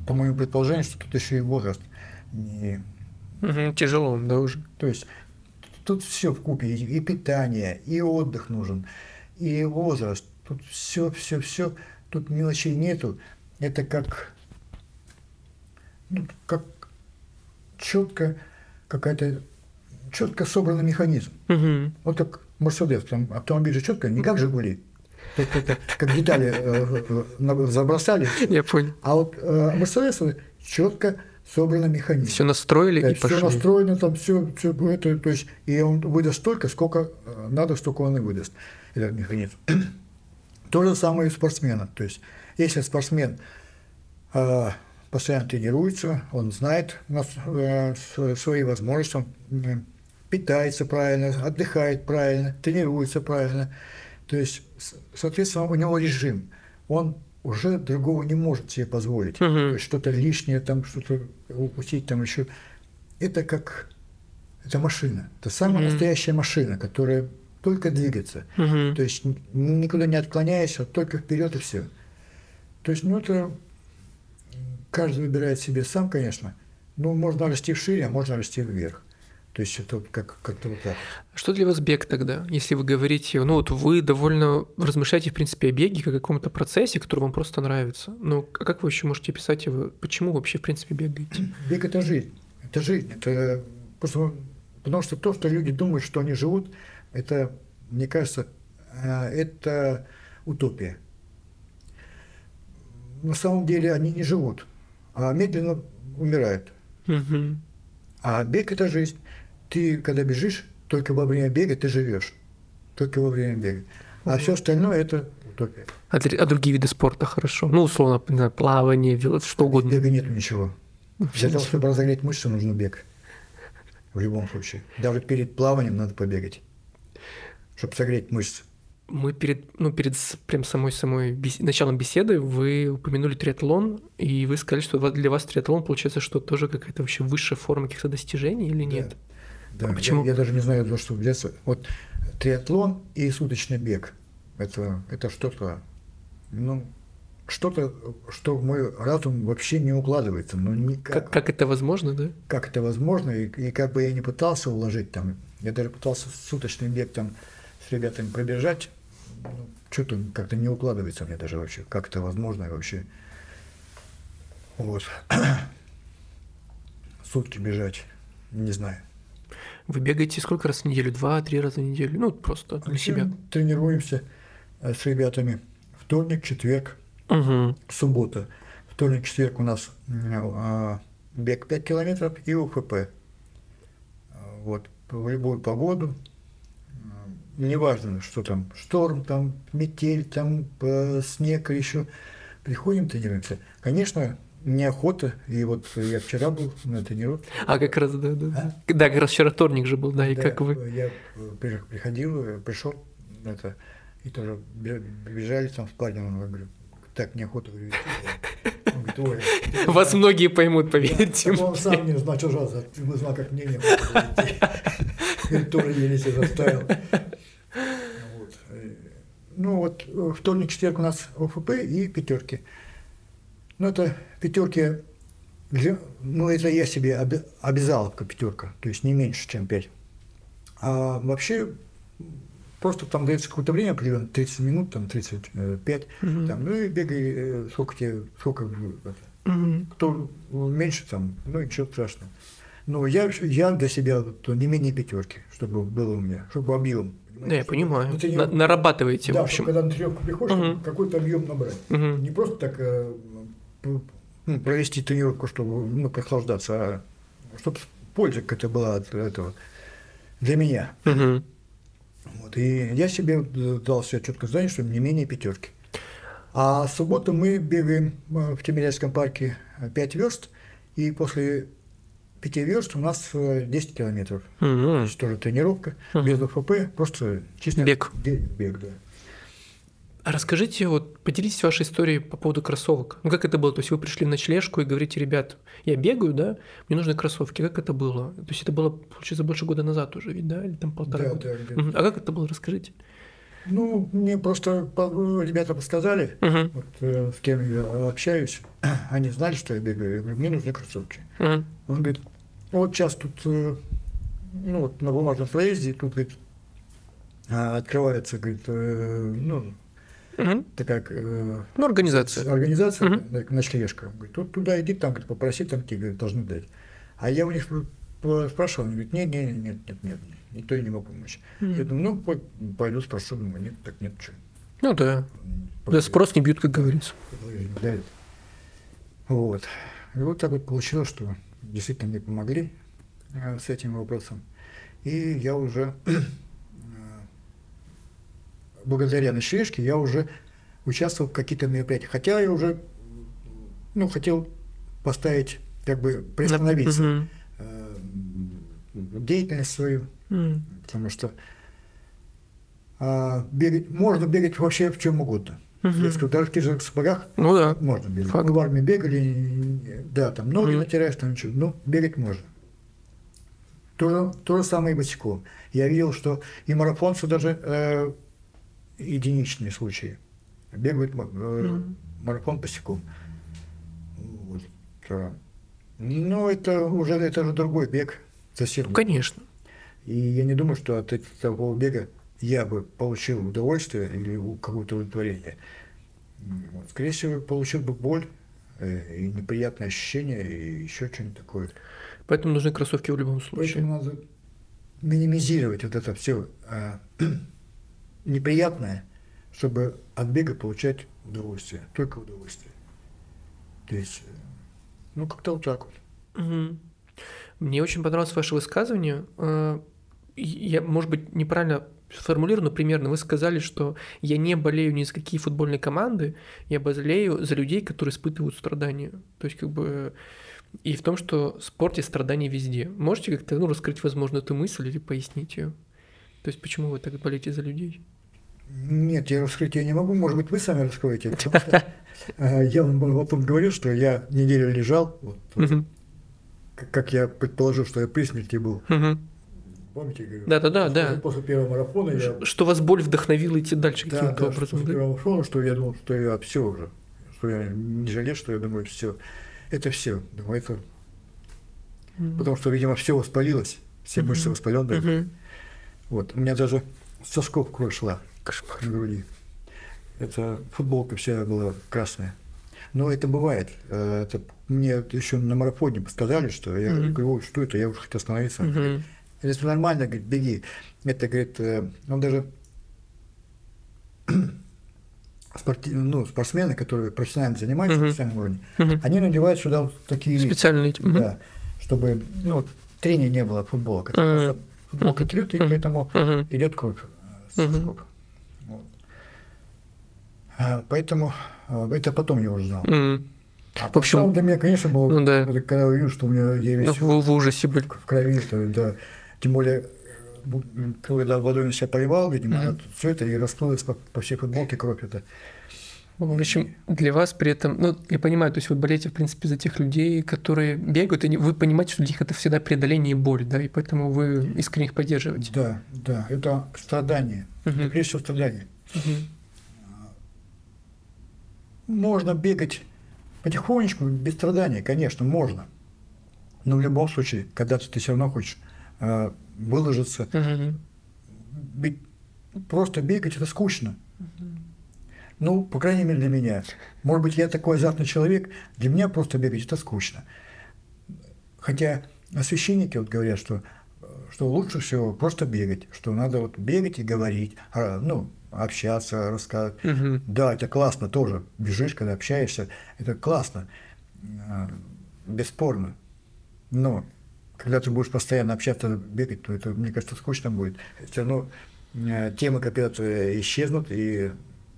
по моему предположению, что тут еще и возраст. Угу, тяжело, да, уже. То есть тут все в купе, и питание, и отдых нужен, и возраст. Тут все, все, все. Тут мелочей нету. Это как, ну, как четко какая-то четко собранный механизм. Угу. Вот как Мерседес, там автомобиль же четко, не как Жигули. Как детали э, э, забросали. Я понял. А вот э, Мерседес четко собрано механизм. Все настроили да, и все пошли. настроено, там все, все это, то есть, и он выдаст столько, сколько надо, столько он и выдаст, этот механизм. То же самое и у спортсмена. То есть, если спортсмен э, постоянно тренируется, он знает э, свои возможности, он питается правильно, отдыхает правильно, тренируется правильно, то есть, соответственно, у него режим. Он уже другого не может себе позволить. Угу. Что-то лишнее, там что-то упустить, там еще. Это как это машина. Это самая угу. настоящая машина, которая только двигается. Угу. То есть никуда не отклоняясь, а только вперед и все. То есть, ну это каждый выбирает себе сам, конечно. Ну, можно расти вшире, а можно расти вверх. То есть это как, как-то вот так. Что для вас бег тогда? Если вы говорите, ну вот вы довольно размышляете, в принципе, о беге как о каком-то процессе, который вам просто нравится. Ну, а как вы еще можете писать его? Почему вообще, в принципе, бегаете? Бег – это жизнь. Это жизнь. Это просто потому что то, что люди думают, что они живут, это, мне кажется, это утопия. На самом деле они не живут, а медленно умирают. Угу. А бег – это жизнь ты, когда бежишь, только во время бега ты живешь. Только во время бега. А все остальное это утопия. А, а другие виды спорта хорошо? Ну, условно, знаю, плавание, что угодно. Бега нет ничего. Для того, чтобы разогреть мышцы, нужно бег. В любом случае. Даже перед плаванием надо побегать, чтобы согреть мышцы. Мы перед, ну, перед прям самой самой бес... началом беседы вы упомянули триатлон, и вы сказали, что для вас триатлон получается, что тоже какая-то вообще высшая форма каких-то достижений или нет? Да. А почему? Я, я даже не знаю, за что взяться. Вот триатлон и суточный бег. Это, это что-то, ну, что-то, что в мой разум вообще не укладывается. Ну, никак. Как, как это возможно, да? Как это возможно, и, и как бы я не пытался уложить там, я даже пытался суточный бег там с ребятами пробежать, ну, что-то как-то не укладывается мне даже вообще, как это возможно вообще. Вот. Сутки бежать, не знаю. Вы бегаете сколько раз в неделю? Два-три раза в неделю? Ну, просто для себя. Тренируемся э, с ребятами. Вторник, четверг, угу. суббота. Вторник, четверг у нас э, бег 5 километров и УФП. Вот, в любую погоду. Неважно, что там, шторм, там, метель, там, снег еще. Приходим, тренируемся. Конечно, неохота. И вот я вчера был на тренировке. А как раз, да, да. А? Да, как раз вчера вторник же был, да, и да, как вы? Я приходил, пришел, это, и тоже бежали там в спальне, он говорю, так неохота, говорю, говорит, ой, Вас многие поймут, поверьте да, Он сам не знал, что же, не знал, как мне не было. Тоже еле себя заставил. Ну вот, вторник, четверг у нас ОФП и пятерки. Ну, это пятерки, ну, это я себе обязал как пятерка, то есть не меньше, чем пять. А вообще, просто там дается какое-то время определенно, 30 минут, там 35, угу. там, ну и бегай, э, сколько тебе, сколько, это, угу. кто меньше там, ну ничего страшного. Но я, я для себя то не менее пятерки, чтобы было у меня, чтобы объем. Да, я понимаю. Ну, не... На, нарабатываете, да, в общем. когда на тренировку приходишь, угу. какой-то объем набрать. Угу. Не просто так э, ну, провести тренировку, чтобы ну, прохлаждаться, а чтобы польза какая-то была от этого для меня. Угу. Вот, и я себе дал себе четко задание, что не менее пятерки. А в субботу мы бегаем э, в Тимирязевском парке 5 верст, и после пяти верст у нас э, 10 километров. Мгм. То есть тоже тренировка, Мгм. без ОФП, просто чисто Бег. бег, да. А расскажите, вот поделитесь вашей историей по поводу кроссовок. Ну как это было? То есть вы пришли в ночлежку и говорите, ребят, я бегаю, да, мне нужны кроссовки. Как это было? То есть это было, получается, больше года назад уже, ведь, да? Или там полтора Да, года? да. Мгм. А как это было? Расскажите. Ну, мне просто ребята подсказали, Мгм. вот, э, с кем я общаюсь, они знали, что я бегаю. Я говорю, мне нужны кроссовки. Мгм. Он говорит, вот сейчас тут, э, ну, вот на бумажном проезде, тут, говорит, а, открывается, говорит, э, ну, Мгм. такая э, Ну, организация. организация, э, ночлежка. Говорит, вот туда иди, там, говорит, попроси, там тебе говорит, должны дать. А я у них спр- спр- спрашивал, они говорят, нет, нет, нет, нет, нет, нет, никто не мог помочь. Я Мгм. думаю, ну, по- пойду спрошу, думаю, нет, так нет, что. Ну да. Да, спрос не бьют, как говорится. Вот. И вот так вот получилось, что действительно мне помогли э, с этим вопросом. И я уже, благодаря ночлежке, я уже участвовал в каких-то мероприятиях. Хотя я уже, ну, хотел поставить, как бы приостановиться Мгм. э, деятельность свою, Мгм. потому что а, бегать, можно бегать вообще в чем угодно. Я скажу, даже в же сапогах Ну да. можно бегать. Факт. Мы в армии бегали, да, там ноги Мгм. натираешь, там ничего, но бегать можно. То же, то же самое и босиком. Я видел, что и марафонцы даже э, единичные случаи бегают э, марафон босиком. Вот. Но это уже это же другой бег совсем. Ну, конечно. И я не думаю, что от эт- такого бега я бы получил удовольствие или какое-то удовлетворение. Вот. Скорее всего, получил бы боль э, и неприятные ощущения, и еще что-нибудь такое. Поэтому нужны кроссовки в любом случае. Поэтому надо минимизировать вот это все неприятное, чтобы от бега получать удовольствие, только удовольствие. То есть, э, ну, как-то вот так вот. Мгм. Мне очень понравилось ваше высказывание. Э, Я, может быть, неправильно сформулирую, но примерно вы сказали, что я не болею ни за какие футбольные команды, я болею за людей, которые испытывают страдания. То есть, как бы, и в том, что в спорте страдания везде. Можете как-то ну, раскрыть, возможно, эту мысль или пояснить ее? То есть, почему вы так болеете за людей? Нет, я раскрыть ее не могу. Может быть, вы сами раскроете. потому что, э, Я вам потом говорил, что я неделю лежал, как- я предположил, что я при смерти был. Помните, говорю? Да-да-да, После- да. После первого марафона я... Что вас боль вдохновила идти дальше Да, каким-то да, образом. после да? первого марафона, что я думал, что я все уже. Что я не жалею, что я думаю, все. Это все. Думаю, это... Мгм. Потому что, видимо, все воспалилось. Все мышцы воспаленные. Вот. У меня даже сосков кровь шла Кошмар. на груди. Это футболка вся была красная. Но это бывает. Э, Это мне еще на марафоне сказали, что я Мгм. говорю, «Ой, что это, я уже хотел остановиться. Мгм. Если нормально, говорит, беги. Это, говорит, э, он даже спорти- ну, спортсмены, которые профессионально занимаются на профессиональном уровне, Мгм. они надевают сюда вот такие Специально эти. Мгм. да, чтобы ну, трения не было футболок. Это Трет, и Мгм. поэтому идет кровь э. Вот. А, Поэтому а, это потом я узнал. А В общем, для меня, конечно, было, ну да. когда я увидел, что у меня я весь Вы в ужасе были. в крови, то, да. Тем более, э, когда водой на себя поливал, видимо, Мгм. все это и расплылось по, по всей футболке кровь это. В общем, для вас при этом, ну, я понимаю, то есть вы болеете, в принципе, за тех людей, которые бегают, и вы понимаете, что для них это всегда преодоление и боль, да, и поэтому вы искренне их поддерживаете. Да, да, это страдание. Это прежде всего страдание. Мгм. Можно бегать потихонечку, без страдания, конечно, можно. Но в любом случае, когда-то ты все равно хочешь э, выложиться. Мгм. Ведь просто бегать это скучно. Ну, по крайней мере, для меня. Может быть, я такой азартный человек, для меня просто бегать это скучно. Хотя священники вот говорят, что, что лучше всего просто бегать, что надо вот бегать и говорить, а, ну, общаться, рассказывать. Мгм. Да, это классно тоже. Бежишь, когда общаешься, это классно. А, Бесспорно. Но когда ты будешь постоянно общаться, бегать, то это, мне кажется, скучно будет. Все равно э, темы когда-то исчезнут, и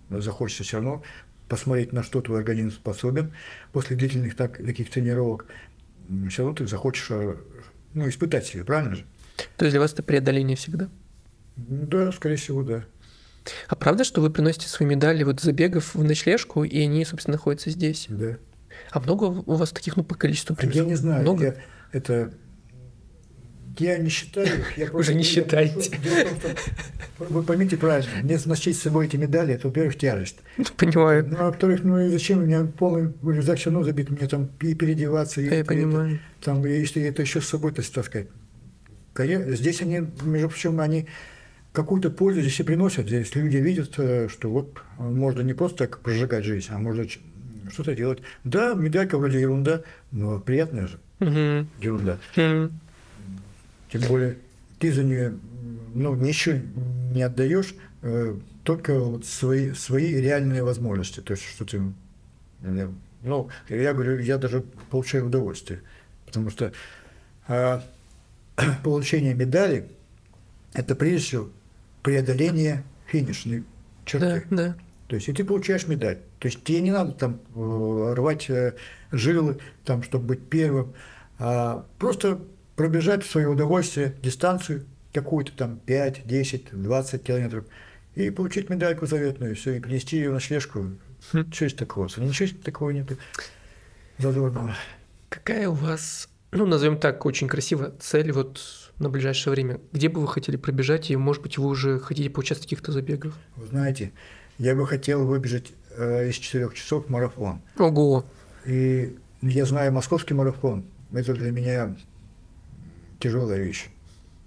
захочется все равно посмотреть, на что твой организм способен после длительных так, таких тренировок. все равно ты захочешь э, ну, испытать себя, правильно же? То есть для вас это преодоление всегда? Да, скорее всего, да. А правда, что вы приносите свои медали вот забегов в ночлежку, и они, собственно, находятся здесь? Да. А много у вас таких, ну, по количеству примерно? Я не знаю. Много? Я, это я не считаю. Я Уже не считаете. Вы поймите правильно, мне носить с собой эти медали, это, во-первых, тяжесть. Понимаю. Ну, а во-вторых, ну и зачем у меня полный рюкзак все равно забит, мне там и переодеваться, и, я понимаю. там, если это еще с собой-то таскать. Здесь они, между прочим, они какую-то пользу здесь и приносят. Здесь люди видят, э, что вот можно не просто так прожигать жизнь, а можно что-то делать. Да, медалька вроде ерунда, но приятная же угу. ерунда. Угу. Тем более ты за нее ну, ничего не отдаешь, э, только вот свои, свои реальные возможности. То есть, что ты... Э, ну, я говорю, я даже получаю удовольствие. Потому что э, получение медали – это прежде всего преодоление финишной черты. Да, да. То есть, и ты получаешь медаль. То есть, тебе не надо там э, рвать э, жилы, там, чтобы быть первым, а просто пробежать в свое удовольствие дистанцию какую-то там 5, 10, 20 километров и получить медальку заветную, и все, и принести ее на слежку. Хм. Что есть такого? Ничего такого нет задорного. Какая у вас, ну, назовем так, очень красиво цель вот на ближайшее время? Где бы вы хотели пробежать, и, может быть, вы уже хотите поучаствовать в каких-то забегах? Вы знаете, я бы хотел выбежать э, из четырех часов марафон. Ого! И я знаю московский марафон. Это для меня тяжелая вещь.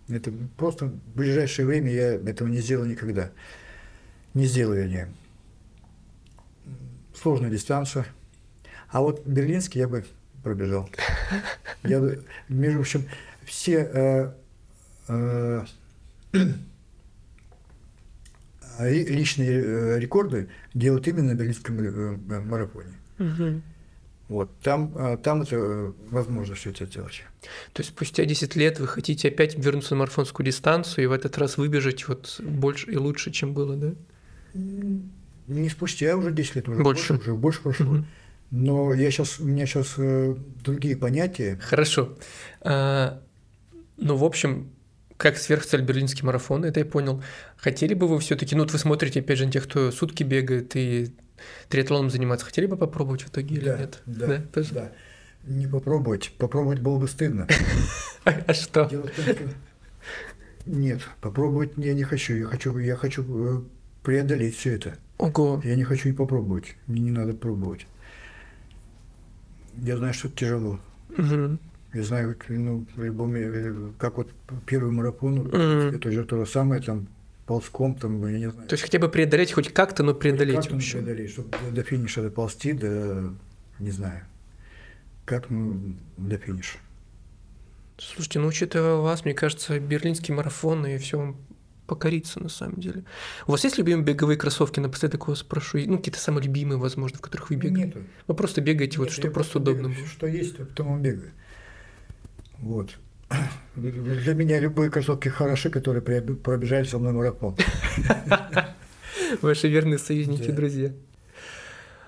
Это просто в ближайшее время я этого не сделаю никогда. Не сделаю я. Сложная дистанция. А вот берлинский я бы пробежал. Я, между прочим, все э, э, личные э, рекорды делают именно на берлинском э, марафоне. Угу. Вот, там, а, там это э, возможно все это делать. То есть спустя 10 лет вы хотите опять вернуться на марафонскую дистанцию и в этот раз выбежать вот больше и лучше, чем было, да? Не спустя, уже 10 лет, уже больше, больше, уже больше прошло. Угу. Но я сейчас, у меня сейчас э, другие понятия. Хорошо. А, ну, в общем, как сверхцель берлинский марафон, это я понял. Хотели бы вы все-таки, ну вот вы смотрите, опять же, на тех, кто сутки бегает и триатлоном заниматься, хотели бы попробовать в итоге да, или нет? Да, да, тоже? да. Не попробовать. Попробовать было бы стыдно. А что? Нет, попробовать я не хочу. Я хочу, я хочу э, преодолеть все это. Ого. Я не хочу и попробовать. Мне не надо пробовать. Я знаю, что это тяжело. Угу. Я знаю, ну, в любом, э, как вот первый марафон, угу. это же то же самое, там ползком, там, я не знаю. То есть хотя бы преодолеть хоть как-то, но преодолеть хоть как-то преодолеть, чтобы до финиша доползти, до, не знаю, как ну, до финиша. Слушайте, ну учитывая вас, мне кажется, берлинский марафон и все покориться на самом деле. У вас есть любимые беговые кроссовки? Напоследок вас спрошу. Ну, какие-то самые любимые, возможно, в которых вы бегаете? Нет. Вы просто бегаете, Нет, вот что просто удобно бегаю. Что есть, то потом бегаю. Вот. Для меня любые кроссовки хороши, которые пробежали со мной марафон. Ваши верные союзники, друзья.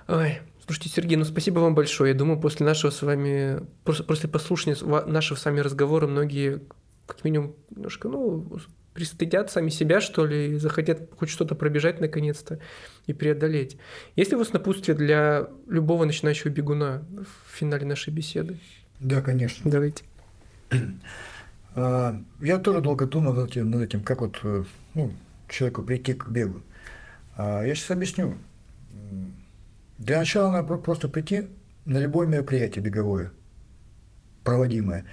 Ой, слушайте, Сергей, ну спасибо вам большое. Я думаю, после нашего с вами, после послушания нашего с вами разговора многие, как минимум, немножко, ну, пристыдят сами себя, что ли, и захотят хоть что-то пробежать наконец-то и преодолеть. Есть ли у вас напутствие для любого начинающего бегуна в финале нашей беседы? Да, конечно. Давайте. А, я тоже долго думал над этим, над этим как вот э, ну, человеку прийти к бегу. А, я сейчас объясню. Для начала надо просто прийти на любое мероприятие беговое, проводимое,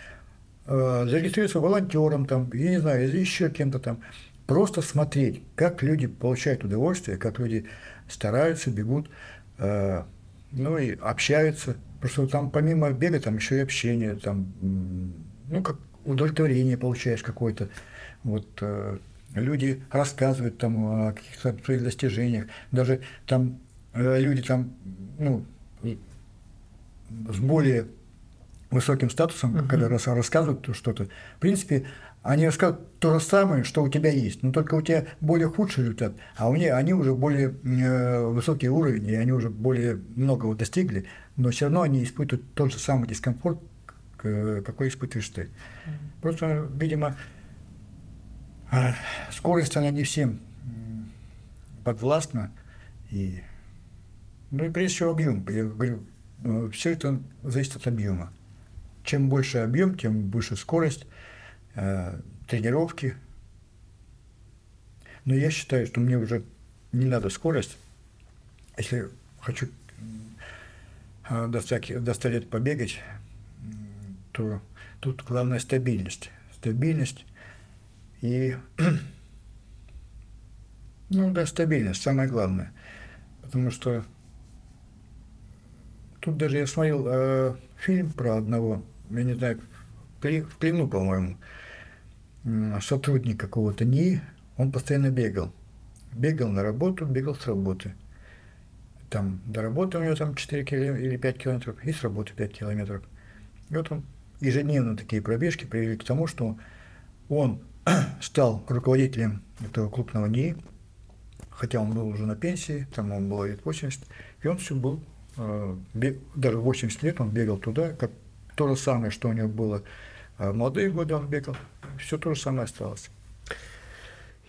а, зарегистрироваться волонтером, там, я не знаю, еще кем-то там, просто смотреть, как люди получают удовольствие, как люди стараются, бегут, ну и общаются. Что там помимо бега там еще и общение, там ну, как удовлетворение получаешь какое-то. Вот э, люди рассказывают там о каких-то своих достижениях, даже там э, люди там, ну, с более высоким статусом, uh-huh. когда рас, рассказывают что-то, в принципе, они рассказывают то же самое, что у тебя есть, но только у тебя более худший результат, а у них они уже более э, высокий уровень, и они уже более многого достигли, но все равно они испытывают тот же самый дискомфорт, какой испытываешь ты. Просто, видимо, а, скорость, она не всем подвластна. И, ну и прежде всего объем. Я говорю, э, все это зависит от объема. Чем больше объем, тем больше скорость, э, тренировки. Но я считаю, что мне уже не надо скорость. Если хочу э, достать, достать побегать, то тут главное стабильность. Стабильность и ну да, стабильность, самое главное. Потому что тут даже я смотрел э, фильм про одного, я не знаю, в плену, по-моему, сотрудник какого-то НИИ, он постоянно бегал. Бегал на работу, бегал с работы. Там до работы у него там 4 километра или 5 километров, и с работы 5 километров. И вот он ежедневно такие пробежки привели к тому, что он стал руководителем этого крупного НИИ, хотя он был уже на пенсии, там он было лет 80, и он все был, э, даже 80 лет он бегал туда, как то же самое, что у него было э, в годы он бегал, все то же самое осталось.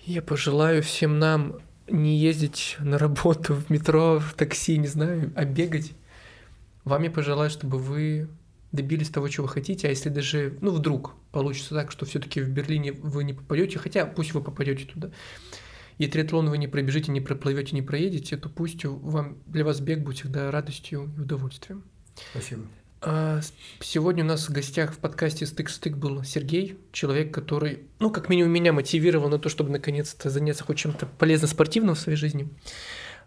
Я пожелаю всем нам не ездить на работу в метро, в такси, не знаю, а бегать. Вам я пожелаю, чтобы вы добились того, чего вы хотите, а если даже, ну, вдруг получится так, что все-таки в Берлине вы не попадете, хотя пусть вы попадете туда, и триатлон вы не пробежите, не проплывете, не проедете, то пусть вам, для вас бег будет всегда радостью и удовольствием. Спасибо. А сегодня у нас в гостях в подкасте «Стык-стык» был Сергей, человек, который, ну, как минимум, меня мотивировал на то, чтобы наконец-то заняться хоть чем-то полезно-спортивным в своей жизни.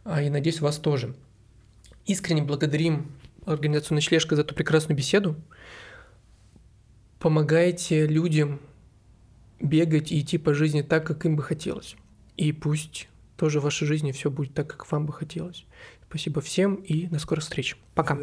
А, и надеюсь, вас тоже. Искренне благодарим организацию «Ночлежка» за эту прекрасную беседу. Помогайте людям бегать и идти по жизни так, как им бы хотелось. И пусть тоже в вашей жизни все будет так, как вам бы хотелось. Спасибо всем и до скорых встреч. Пока.